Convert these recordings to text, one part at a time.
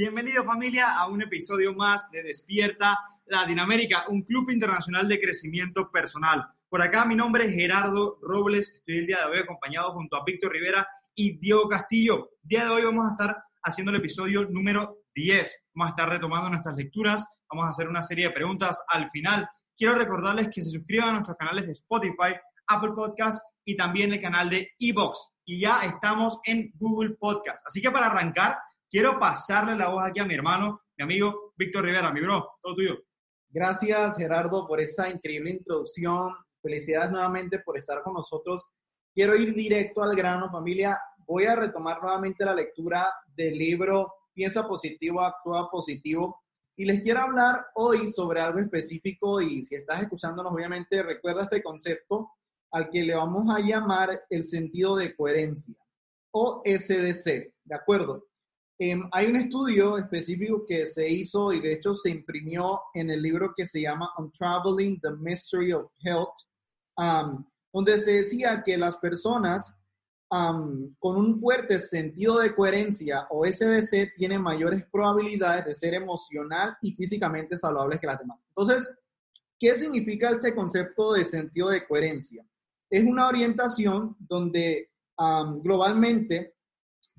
Bienvenido familia a un episodio más de Despierta Latinoamérica, un club internacional de crecimiento personal. Por acá mi nombre es Gerardo Robles, estoy el día de hoy acompañado junto a Víctor Rivera y Diego Castillo. Día de hoy vamos a estar haciendo el episodio número 10. Vamos a estar retomando nuestras lecturas, vamos a hacer una serie de preguntas al final. Quiero recordarles que se suscriban a nuestros canales de Spotify, Apple Podcast y también el canal de Evox. Y ya estamos en Google Podcast. Así que para arrancar, quiero pasarle la voz aquí a mi hermano, mi amigo Víctor Rivera, mi bro, todo tuyo. Gracias, Gerardo, por esa increíble introducción. Felicidades nuevamente por estar con nosotros. Quiero ir directo al grano, familia. Voy a retomar nuevamente la lectura del libro Piensa positivo, actúa positivo. Y les quiero hablar hoy sobre algo específico y si estás escuchándonos, obviamente recuerda este concepto al que le vamos a llamar el sentido de coherencia o SDC, ¿de acuerdo? Em, hay un estudio específico que se hizo y de hecho se imprimió en el libro que se llama Untraveling the Mystery of Health, um, donde se decía que las personas um, con un fuerte sentido de coherencia o SDC tienen mayores probabilidades de ser emocional y físicamente saludables que las demás. Entonces, ¿qué significa este concepto de sentido de coherencia? Es una orientación donde um, globalmente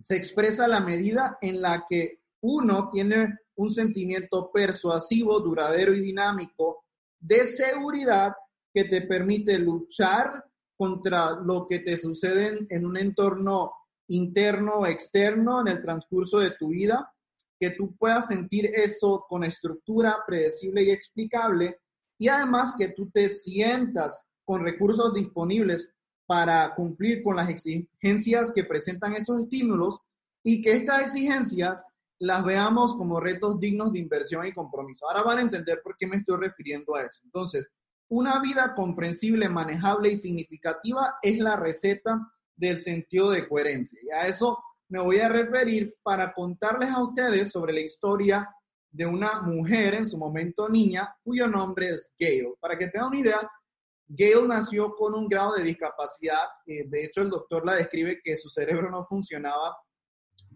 se expresa la medida en la que uno tiene un sentimiento persuasivo, duradero y dinámico de seguridad que te permite luchar contra lo que te sucede en un entorno interno o externo en el transcurso de tu vida, que tú puedas sentir eso con estructura predecible y explicable y además que tú te sientas con recursos disponibles para cumplir con las exigencias que presentan esos estímulos y que estas exigencias las veamos como retos dignos de inversión y compromiso. Ahora van a entender por qué me estoy refiriendo a eso. Entonces, una vida comprensible, manejable y significativa es la receta del sentido de coherencia. Y a eso me voy a referir para contarles a ustedes sobre la historia de una mujer, en su momento niña, cuyo nombre es Gail. Para que tengan una idea, Gail nació con un grado de discapacidad. Eh, de hecho, el doctor la describe que su cerebro no funcionaba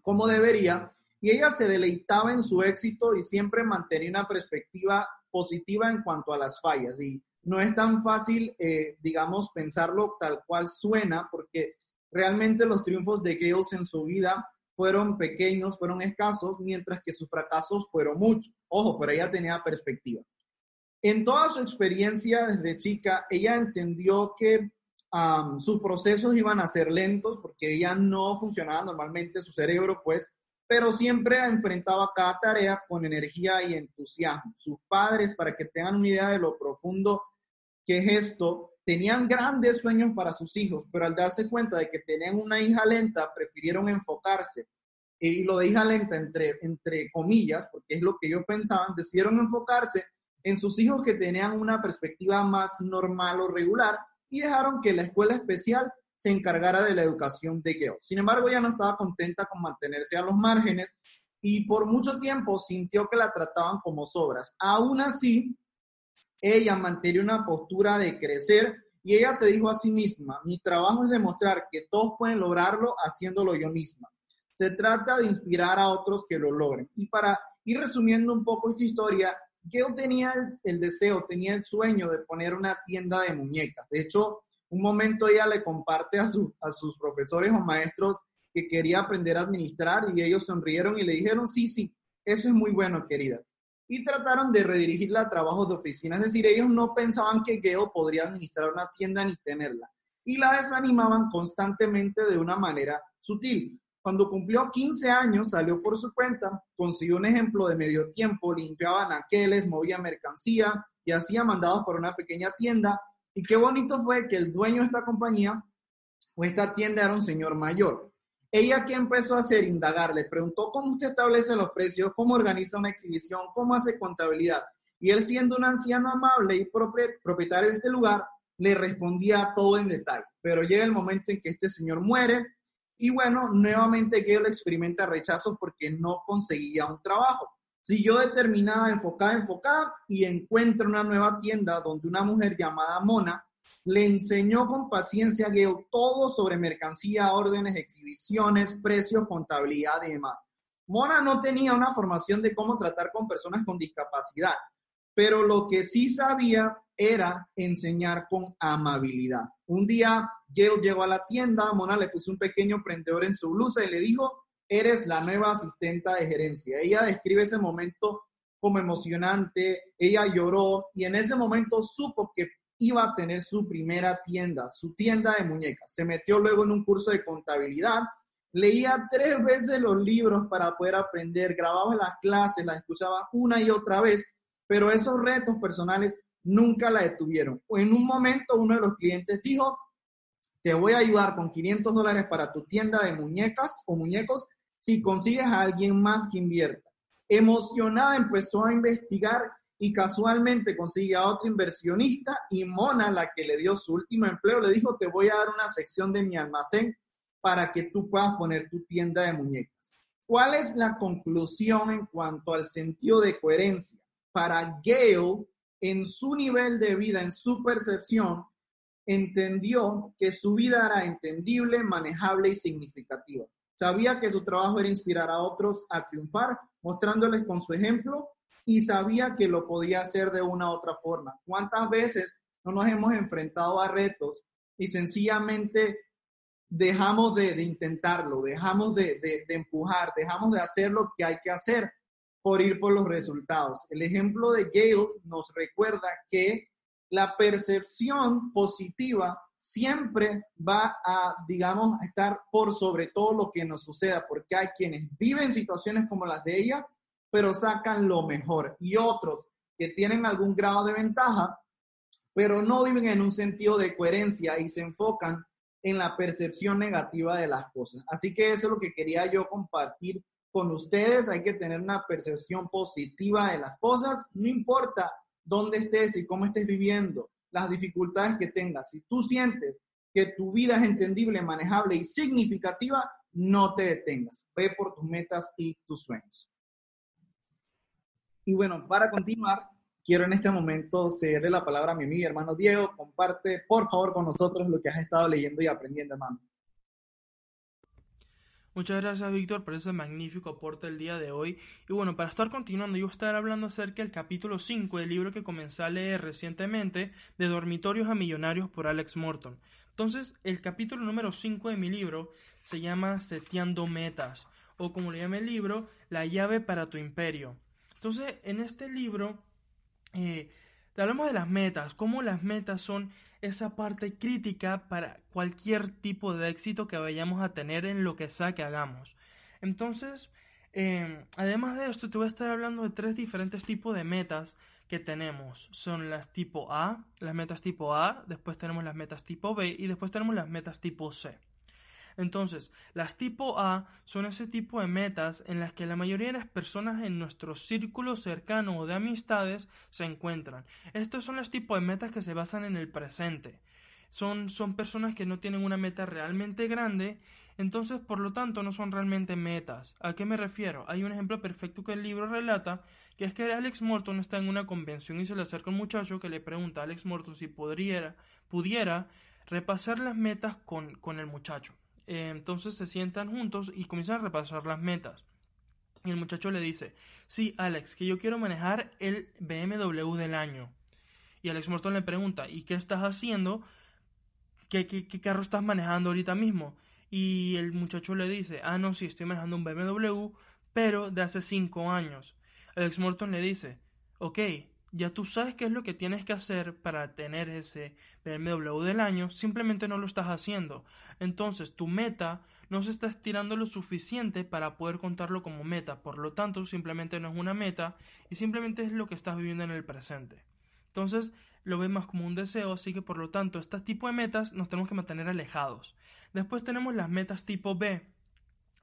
como debería y ella se deleitaba en su éxito y siempre mantenía una perspectiva positiva en cuanto a las fallas. Y no es tan fácil, eh, digamos, pensarlo tal cual suena, porque realmente los triunfos de Gail en su vida fueron pequeños, fueron escasos, mientras que sus fracasos fueron muchos. Ojo, pero ella tenía perspectiva. En toda su experiencia desde chica, ella entendió que sus procesos iban a ser lentos porque ella no funcionaba normalmente su cerebro, pues, pero siempre enfrentaba cada tarea con energía y entusiasmo. Sus padres, para que tengan una idea de lo profundo que es esto, tenían grandes sueños para sus hijos, pero al darse cuenta de que tenían una hija lenta, prefirieron enfocarse. Y lo de hija lenta entre, entre comillas, porque es lo que ellos pensaban, decidieron enfocarse en sus hijos que tenían una perspectiva más normal o regular y dejaron que la escuela especial se encargara de la educación de Geo. Sin embargo, ella no estaba contenta con mantenerse a los márgenes y por mucho tiempo sintió que la trataban como sobras. Aún así, ella mantenía una postura de crecer y ella se dijo a sí misma, mi trabajo es demostrar que todos pueden lograrlo haciéndolo yo misma. Se trata de inspirar a otros que lo logren. Y para ir resumiendo un poco esta historia, yo tenía el, deseo, tenía el sueño de poner una tienda de muñecas. De hecho, un momento ella le comparte a, sus profesores o maestros que quería aprender a administrar y ellos sonrieron y le dijeron, sí, sí, eso es muy bueno, querida. Y trataron de redirigirla a trabajos de oficina, es decir, ellos no pensaban que Geo podría administrar una tienda ni tenerla. Y la desanimaban constantemente de una manera sutil. Cuando cumplió 15 años, salió por su cuenta, consiguió un ejemplo de medio tiempo, limpiaba naqueles, movía mercancía y hacía mandados por una pequeña tienda. Y qué bonito fue que el dueño de esta compañía o esta tienda era un señor mayor. ella que empezó a hacer, indagar, le preguntó cómo usted establece los precios, cómo organiza una exhibición, cómo hace contabilidad. Y él siendo un anciano amable y propietario de este lugar, le respondía todo en detalle. Pero llega el momento en que este señor muere y bueno, nuevamente Gale experimenta rechazo porque no conseguía un trabajo. Siguió determinada, enfocada, enfocada y encuentra una nueva tienda donde una mujer llamada Mona le enseñó con paciencia a Gale todo sobre mercancía, órdenes, exhibiciones, precios, contabilidad y demás. Mona no tenía una formación de cómo tratar con personas con discapacidad, pero lo que sí sabía era enseñar con amabilidad. Un día Gale llegó a la tienda, Mona le puso un pequeño prendedor en su blusa y le dijo, eres la nueva asistenta de gerencia. Ella describe ese momento como emocionante, ella lloró y en ese momento supo que iba a tener su primera tienda, su tienda de muñecas. Se metió luego en un curso de contabilidad, leía tres veces los libros para poder aprender, grababa las clases, las escuchaba una y otra vez, pero esos retos personales nunca la detuvieron. En un momento uno de los clientes dijo, te voy a ayudar con 500 dólares para tu tienda de muñecas o muñecos si consigues a alguien más que invierta. Emocionada empezó a investigar y casualmente consigue a otro inversionista y Mona, la que le dio su último empleo, le dijo, te voy a dar una sección de mi almacén para que tú puedas poner tu tienda de muñecas. ¿Cuál es la conclusión en cuanto al sentido de coherencia? Para Gale, en su nivel de vida, en su percepción, entendió que su vida era entendible, manejable y significativa. Sabía que su trabajo era inspirar a otros a triunfar, mostrándoles con su ejemplo y sabía que lo podía hacer de una u otra forma. ¿Cuántas veces no nos hemos enfrentado a retos y sencillamente dejamos de, intentarlo, dejamos de, de, empujar, dejamos de hacer lo que hay que hacer por ir por los resultados? El ejemplo de Gale nos recuerda que la percepción positiva siempre va a, digamos, estar por sobre todo lo que nos suceda, porque hay quienes viven situaciones como las de ella pero sacan lo mejor. Y otros que tienen algún grado de ventaja, pero no viven en un sentido de coherencia y se enfocan en la percepción negativa de las cosas. Así que eso es lo que quería yo compartir con ustedes. Hay que tener una percepción positiva de las cosas, no importa dónde estés y cómo estés viviendo, las dificultades que tengas. Si tú sientes que tu vida es entendible, manejable y significativa, no te detengas. Ve por tus metas y tus sueños. Y bueno, para continuar, quiero en este momento cederle la palabra a mi amigo y hermano Diego. Comparte, por favor, con nosotros lo que has estado leyendo y aprendiendo, hermano. Muchas gracias, Víctor, por ese magnífico aporte el día de hoy. Y bueno, para estar continuando, yo voy a estar hablando acerca del capítulo 5 del libro que comencé a leer recientemente, de Dormitorios a Millonarios por Alex Morton. Entonces, el capítulo número 5 de mi libro se llama Seteando Metas, o como le llama el libro, La llave para tu imperio. Entonces, en este libro, eh, hablamos de las metas, cómo las metas son esa parte crítica para cualquier tipo de éxito que vayamos a tener en lo que sea que hagamos. Entonces, em, además de esto, te voy a estar hablando de tres diferentes tipos de metas que tenemos. Son las tipo A, las metas tipo A, después tenemos las metas tipo B y después tenemos las metas tipo C. Entonces, las tipo A son ese tipo de metas en las que la mayoría de las personas en nuestro círculo cercano o de amistades se encuentran. Estos son los tipos de metas que se basan en el presente. Son, son personas que no tienen una meta realmente grande, entonces por lo tanto no son realmente metas. ¿A qué me refiero? Hay un ejemplo perfecto que el libro relata, que es que Alex Morton está en una convención y se le acerca un muchacho que le pregunta a Alex Morton si podría, pudiera repasar las metas con, con el muchacho. Eh, entonces se sientan juntos y comienzan a repasar las metas. Y el muchacho le dice, sí, Alex, que yo quiero manejar el BMW del año. Y Alex Morton le pregunta, ¿y qué estás haciendo? ¿Qué, qué, carro estás manejando ahorita mismo? Y el muchacho le dice, ah, no, sí, estoy manejando un BMW, pero de hace cinco años. Alex Morton le dice, ok, ya tú sabes qué es lo que tienes que hacer para tener ese BMW del año, simplemente no lo estás haciendo. Entonces tu meta no se está estirando lo suficiente para poder contarlo como meta, por lo tanto simplemente no es una meta y simplemente es lo que estás viviendo en el presente. Entonces lo ves más como un deseo, así que por lo tanto este tipo de metas nos tenemos que mantener alejados. Después tenemos las metas tipo B.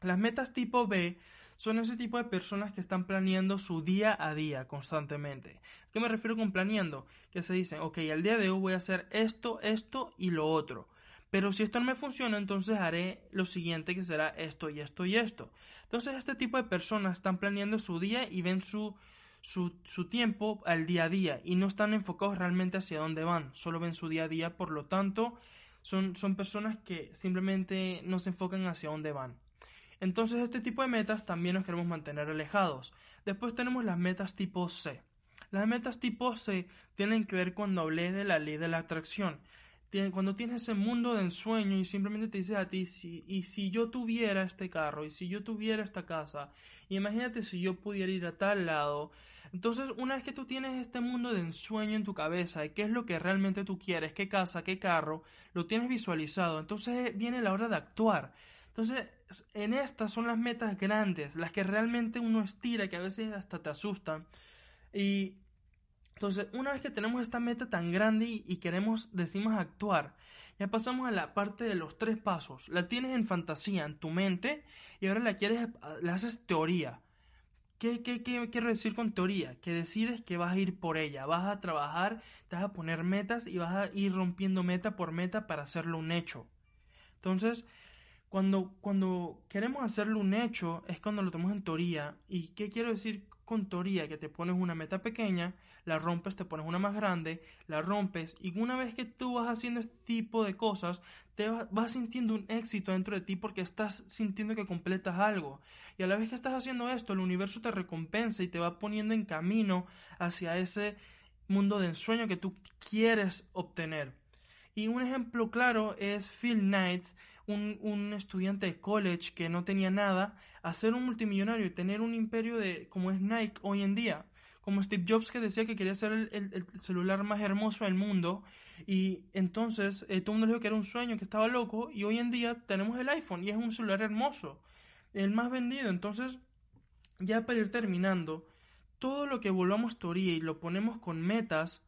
Las metas tipo B son ese tipo de personas que están planeando su día a día constantemente. ¿Qué me refiero con planeando? Que se dicen, ok, al día de hoy voy a hacer esto, esto y lo otro. Pero si esto no me funciona, entonces haré lo siguiente que será esto y esto y esto. Entonces este tipo de personas están planeando su día y ven su, su, su, tiempo al día a día y no están enfocados realmente hacia dónde van, solo ven su día a día, por lo tanto son, son personas que simplemente no se enfocan hacia dónde van. Entonces este tipo de metas también nos queremos mantener alejados. Después tenemos las metas tipo C. Las metas tipo C tienen que ver cuando hablé de la ley de la atracción. Cuando tienes ese mundo de ensueño y simplemente te dices a ti, si, y si yo tuviera este carro, y si yo tuviera esta casa, imagínate si yo pudiera ir a tal lado. Entonces, una vez que tú tienes este mundo de ensueño en tu cabeza, de qué es lo que realmente tú quieres, qué casa, qué carro, lo tienes visualizado, entonces viene la hora de actuar. Entonces, en estas son las metas grandes, las que realmente uno estira, que a veces hasta te asustan. Y entonces, una vez que tenemos esta meta tan grande y, queremos, decimos actuar, ya pasamos a la parte de los tres pasos. La tienes en fantasía, en tu mente, y ahora la quieres, la haces teoría. ¿Qué, qué, qué, quiero decir con teoría? Que decides que vas a ir por ella, vas a trabajar, te vas a poner metas y vas a ir rompiendo meta por meta para hacerlo un hecho. Entonces, cuando, cuando queremos hacerlo un hecho es cuando lo tenemos en teoría. ¿Y qué quiero decir con teoría? Que te pones una meta pequeña, la rompes, te pones una más grande, la rompes y una vez que tú vas haciendo este tipo de cosas, te vas sintiendo un éxito dentro de ti porque estás sintiendo que completas algo. Y a la vez que estás haciendo esto, el universo te recompensa y te va poniendo en camino hacia ese mundo de ensueño que tú quieres obtener. Y un ejemplo claro es Phil Knights, un, estudiante de college que no tenía nada, a ser un multimillonario y tener un imperio de como es Nike hoy en día. Como Steve Jobs que decía que quería ser el, celular más hermoso del mundo. Y entonces eh, todo el mundo dijo que era un sueño, que estaba loco. Y hoy en día tenemos el iPhone y es un celular hermoso. El más vendido. Entonces, ya para ir terminando, todo lo que volvamos teoría y lo ponemos con metas,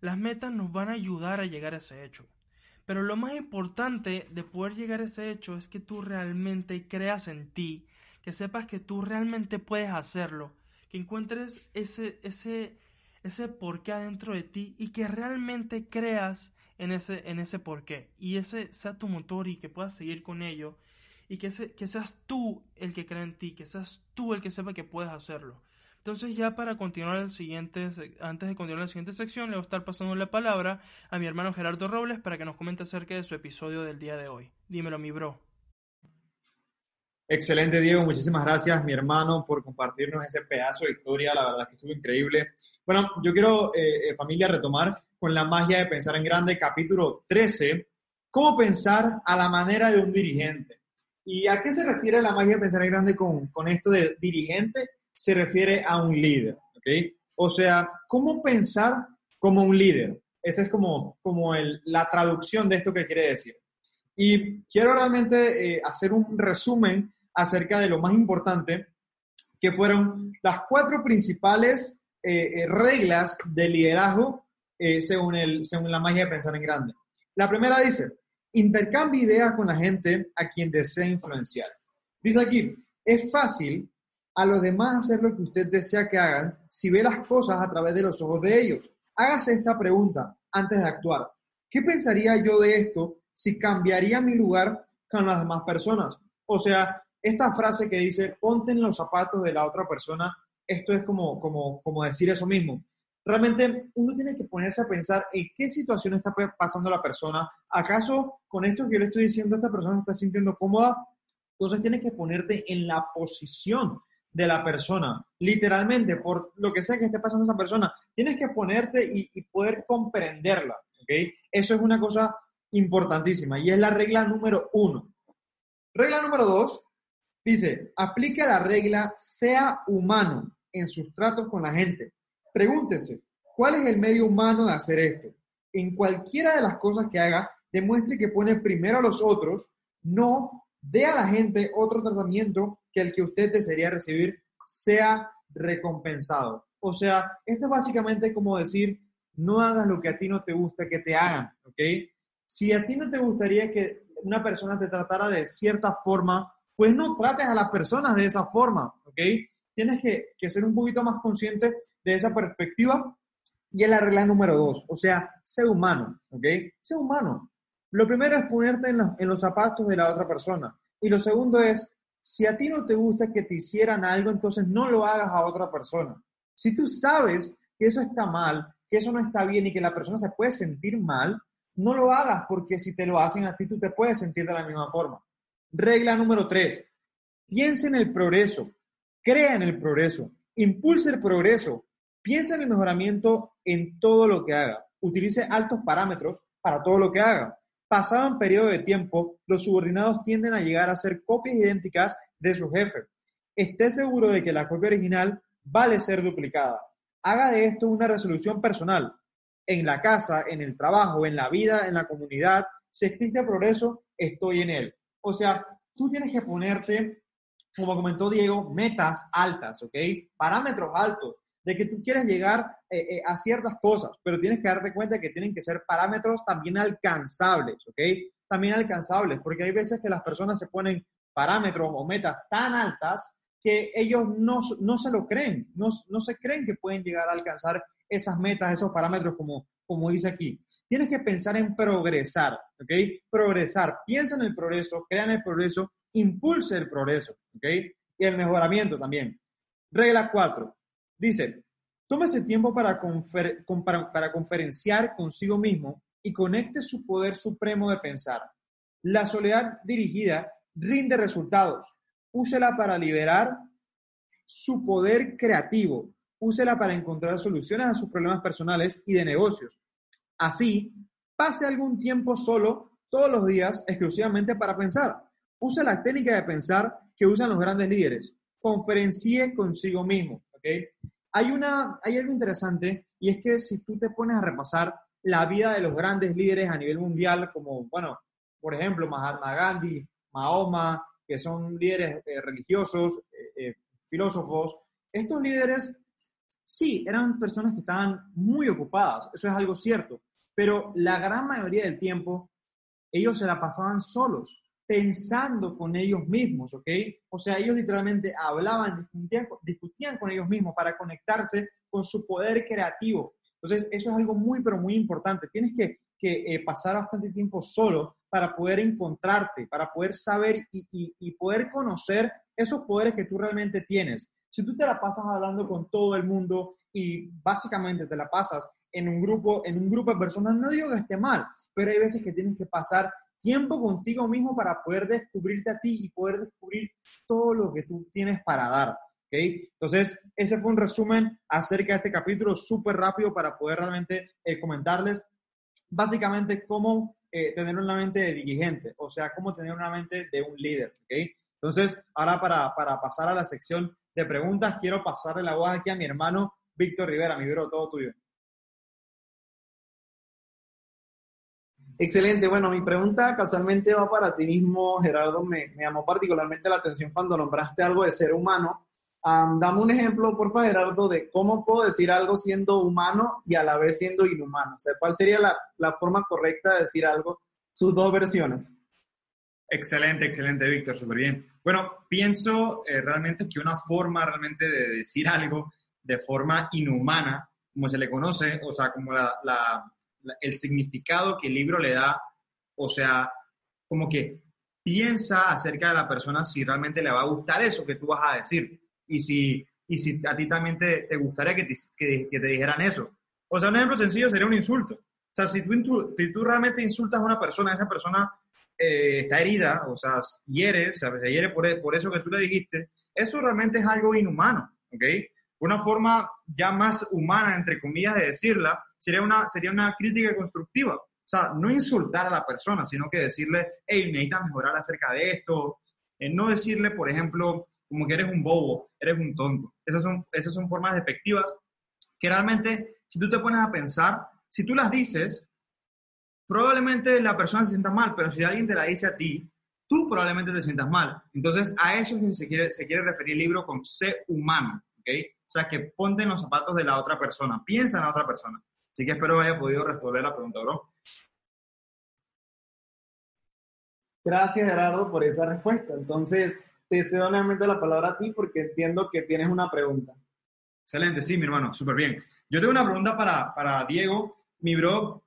las metas nos van a ayudar a llegar a ese hecho. Pero lo más importante de poder llegar a ese hecho es que tú realmente creas en ti, que sepas que tú realmente puedes hacerlo, que encuentres ese, ese, ese porqué adentro de ti y que realmente creas en ese, en ese porqué y ese sea tu motor y que puedas seguir con ello y que, que seas tú el que crea en ti, que seas tú el que sepa que puedes hacerlo. Entonces ya para continuar el siguiente, antes de continuar la siguiente sección, le voy a estar pasando la palabra a mi hermano Gerardo Robles para que nos comente acerca de su episodio del día de hoy. Dímelo, mi bro. Excelente, Diego. Muchísimas gracias, mi hermano, por compartirnos ese pedazo de historia. La verdad que estuvo increíble. Bueno, yo quiero, eh, eh, familia, retomar con la magia de pensar en grande, capítulo 13, cómo pensar a la manera de un dirigente. ¿Y a qué se refiere la magia de pensar en grande con, con esto de dirigente? Se refiere a un líder, ¿ok? O sea, ¿cómo pensar como un líder? Esa es como, como la traducción de esto que quiere decir. Y quiero realmente eh, hacer un resumen acerca de lo más importante, que fueron las cuatro principales eh, eh, reglas de liderazgo según, el, según la magia de pensar en grande. La primera dice, intercambia ideas con la gente a quien desea influenciar. Dice aquí, es fácil a los demás hacer lo que usted desea que hagan si ve las cosas a través de los ojos de ellos. Hágase esta pregunta antes de actuar. ¿Qué pensaría yo de esto si cambiaría mi lugar con las demás personas? O sea, esta frase que dice, ponte en los zapatos de la otra persona, esto es como, como, como decir eso mismo. Realmente uno tiene que ponerse a pensar en qué situación está pasando la persona. ¿Acaso con esto que yo le estoy diciendo, esta persona está sintiendo cómoda? Entonces tienes que ponerte en la posición de la persona, literalmente, por lo que sea que esté pasando esa persona, tienes que ponerte y, poder comprenderla, ¿ok? Eso es una cosa importantísima y es la regla número uno. Regla número dos dice, aplica la regla sea humano en sus tratos con la gente. Pregúntese, ¿cuál es el medio humano de hacer esto? En cualquiera de las cosas que haga, demuestre que pone primero a los otros, no dé a la gente otro tratamiento que el que usted desearía recibir sea recompensado. O sea, esto es básicamente como decir, no hagas lo que a ti no te gusta que te hagan, ¿ok? Si a ti no te gustaría que una persona te tratara de cierta forma, pues no trates a las personas de esa forma, ¿ok? Tienes que, ser un poquito más consciente de esa perspectiva y es la regla número dos, o sea, sé humano, ¿ok? Sé humano. Lo primero es ponerte en los, zapatos de la otra persona. Y lo segundo es, si a ti no te gusta que te hicieran algo, entonces no lo hagas a otra persona. Si tú sabes que eso está mal, que eso no está bien y que la persona se puede sentir mal, no lo hagas porque si te lo hacen a ti, tú te puedes sentir de la misma forma. Regla número tres, piensa en el progreso, crea en el progreso, impulse el progreso, piensa en el mejoramiento en todo lo que haga, utilice altos parámetros para todo lo que haga. Pasado un periodo de tiempo, los subordinados tienden a llegar a ser copias idénticas de su jefe. Esté seguro de que la copia original vale ser duplicada. Haga de esto una resolución personal. En la casa, en el trabajo, en la vida, en la comunidad, si existe progreso, estoy en él. O sea, tú tienes que ponerte, como comentó Diego, metas altas, ¿ok? Parámetros altos de que tú quieres llegar eh, eh, a ciertas cosas, pero tienes que darte cuenta que tienen que ser parámetros también alcanzables, ¿ok? También alcanzables, porque hay veces que las personas se ponen parámetros o metas tan altas que ellos no, no se lo creen, no, no, se creen que pueden llegar a alcanzar esas metas, esos parámetros como, como dice aquí. Tienes que pensar en progresar, ¿ok? Progresar, piensa en el progreso, crea en el progreso, impulse el progreso, ¿ok? Y el mejoramiento también. Regla 4. Dice, tómese tiempo para, para, conferenciar consigo mismo y conecte su poder supremo de pensar. La soledad dirigida rinde resultados úsela para liberar su poder creativo, úsela para encontrar soluciones a sus problemas personales y de negocios. Así, pase algún tiempo solo todos los días exclusivamente para pensar. Use la técnica de pensar que usan los grandes líderes. Conferencie consigo mismo. Hay, una, hay algo interesante y es que si tú te pones a repasar la vida de los grandes líderes a nivel mundial, como, bueno, por ejemplo, Mahatma Gandhi, Mahoma, que son líderes eh, religiosos, eh, eh, filósofos, estos líderes sí eran personas que estaban muy ocupadas, eso es algo cierto, pero la gran mayoría del tiempo ellos se la pasaban solos, pensando con ellos mismos, ¿ok? O sea, ellos literalmente hablaban, discutían, con ellos mismos para conectarse con su poder creativo. Entonces, eso es algo muy, pero muy importante. Tienes que, que pasar bastante tiempo solo para poder encontrarte, para poder saber y, poder conocer esos poderes que tú realmente tienes. Si tú te la pasas hablando con todo el mundo y básicamente te la pasas en un grupo, en un grupo de personas, no digo que esté mal, pero hay veces que tienes que pasar tiempo contigo mismo para poder descubrirte a ti y poder descubrir todo lo que tú tienes para dar. ¿okay? Entonces, ese fue un resumen acerca de este capítulo súper rápido para poder realmente eh, comentarles básicamente cómo eh, tener una mente de dirigente, o sea, cómo tener una mente de un líder, ¿ok? Entonces, ahora para, para pasar a la sección de preguntas, quiero pasarle la voz aquí a mi hermano Víctor Rivera, mi bro, todo tuyo. Excelente. Bueno, mi pregunta casualmente va para ti mismo, Gerardo. Me, me llamó particularmente la atención cuando nombraste algo de ser humano dame un ejemplo, por favor, Gerardo, de cómo puedo decir algo siendo humano y a la vez siendo inhumano. O sea, ¿cuál sería la, la forma correcta de decir algo? Sus dos versiones. Excelente, excelente, Víctor, súper bien. Bueno, pienso eh, realmente que una forma realmente de decir algo de forma inhumana, como se le conoce, o sea, como la, el significado que el libro le da, o sea, como que piensa acerca de la persona si realmente le va a gustar eso que tú vas a decir y si, y si a ti también te, te gustaría que te, que, te, dijeran eso. O sea, un ejemplo sencillo sería un insulto. O sea, si tú, si tú realmente insultas a una persona, esa persona eh, está herida, o sea, hiere, se hiere por, por eso que tú le dijiste, eso realmente es algo inhumano, ¿ok? Una forma ya más humana, entre comillas, de decirla, sería una, sería una crítica constructiva. O sea, no insultar a la persona, sino que decirle, hey, necesitas mejorar acerca de esto. Eh, no decirle, por ejemplo, como que eres un bobo, eres un tonto. Esas son, esas son formas despectivas que realmente, si tú te pones a pensar, si tú las dices, probablemente la persona se sienta mal, pero si alguien te la dice a ti, tú probablemente te sientas mal. Entonces, a eso se quiere, se quiere referir el libro con ser humano, ¿ok? O sea, que ponte en los zapatos de la otra persona, piensa en la otra persona. Así que espero haya podido responder la pregunta, bro. Gracias, Gerardo, por esa respuesta. Entonces, te cedo nuevamente la palabra a ti porque entiendo que tienes una pregunta. Excelente, sí, mi hermano, súper bien. Yo tengo una pregunta para, para Diego. Mi bro,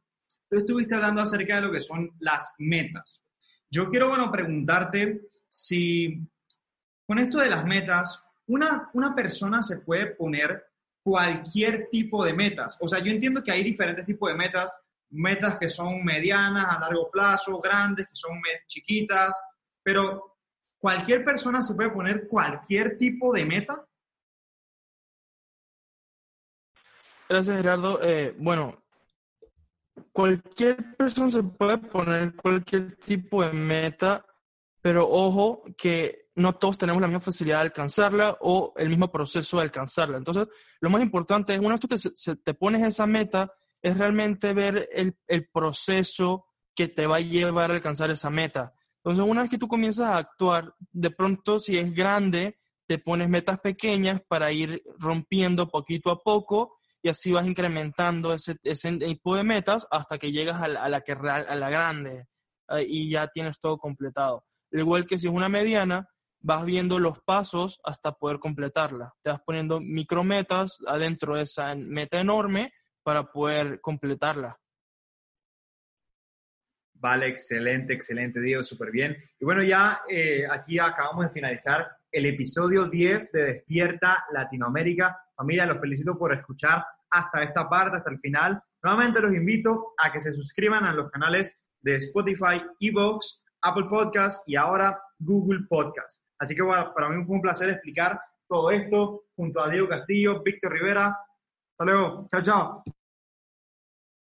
tú estuviste hablando acerca de lo que son las metas. Yo quiero, bueno, preguntarte si con esto de las metas, una, una persona se puede poner cualquier tipo de metas. O sea, yo entiendo que hay diferentes tipos de metas, metas que son medianas, a largo plazo, grandes, que son chiquitas, pero cualquier persona se puede poner cualquier tipo de meta. Gracias, Gerardo. Eh, bueno, cualquier persona se puede poner cualquier tipo de meta, pero ojo que no todos tenemos la misma facilidad de alcanzarla o el mismo proceso de alcanzarla. Entonces, lo más importante es, una vez tú te, te pones esa meta, es realmente ver el, el, proceso que te va a llevar a alcanzar esa meta. Entonces, una vez que tú comienzas a actuar, de pronto, si es grande, te pones metas pequeñas para ir rompiendo poquito a poco y así vas incrementando ese, ese tipo de metas hasta que llegas a la, a la, que, a la grande eh, y ya tienes todo completado. Igual que si es una mediana, vas viendo los pasos hasta poder completarla. Te vas poniendo micrometas adentro de esa meta enorme para poder completarla. Vale, excelente, excelente, Diego, súper bien. Y bueno, ya eh, aquí acabamos de finalizar el episodio 10 de Despierta Latinoamérica. Familia, los felicito por escuchar hasta esta parte, hasta el final. Nuevamente los invito a que se suscriban a los canales de Spotify, Evox, Apple Podcast y ahora Google Podcast. Así que bueno, para mí fue un placer explicar todo esto junto a Diego Castillo, Víctor Rivera. Hasta luego. Chao, chao.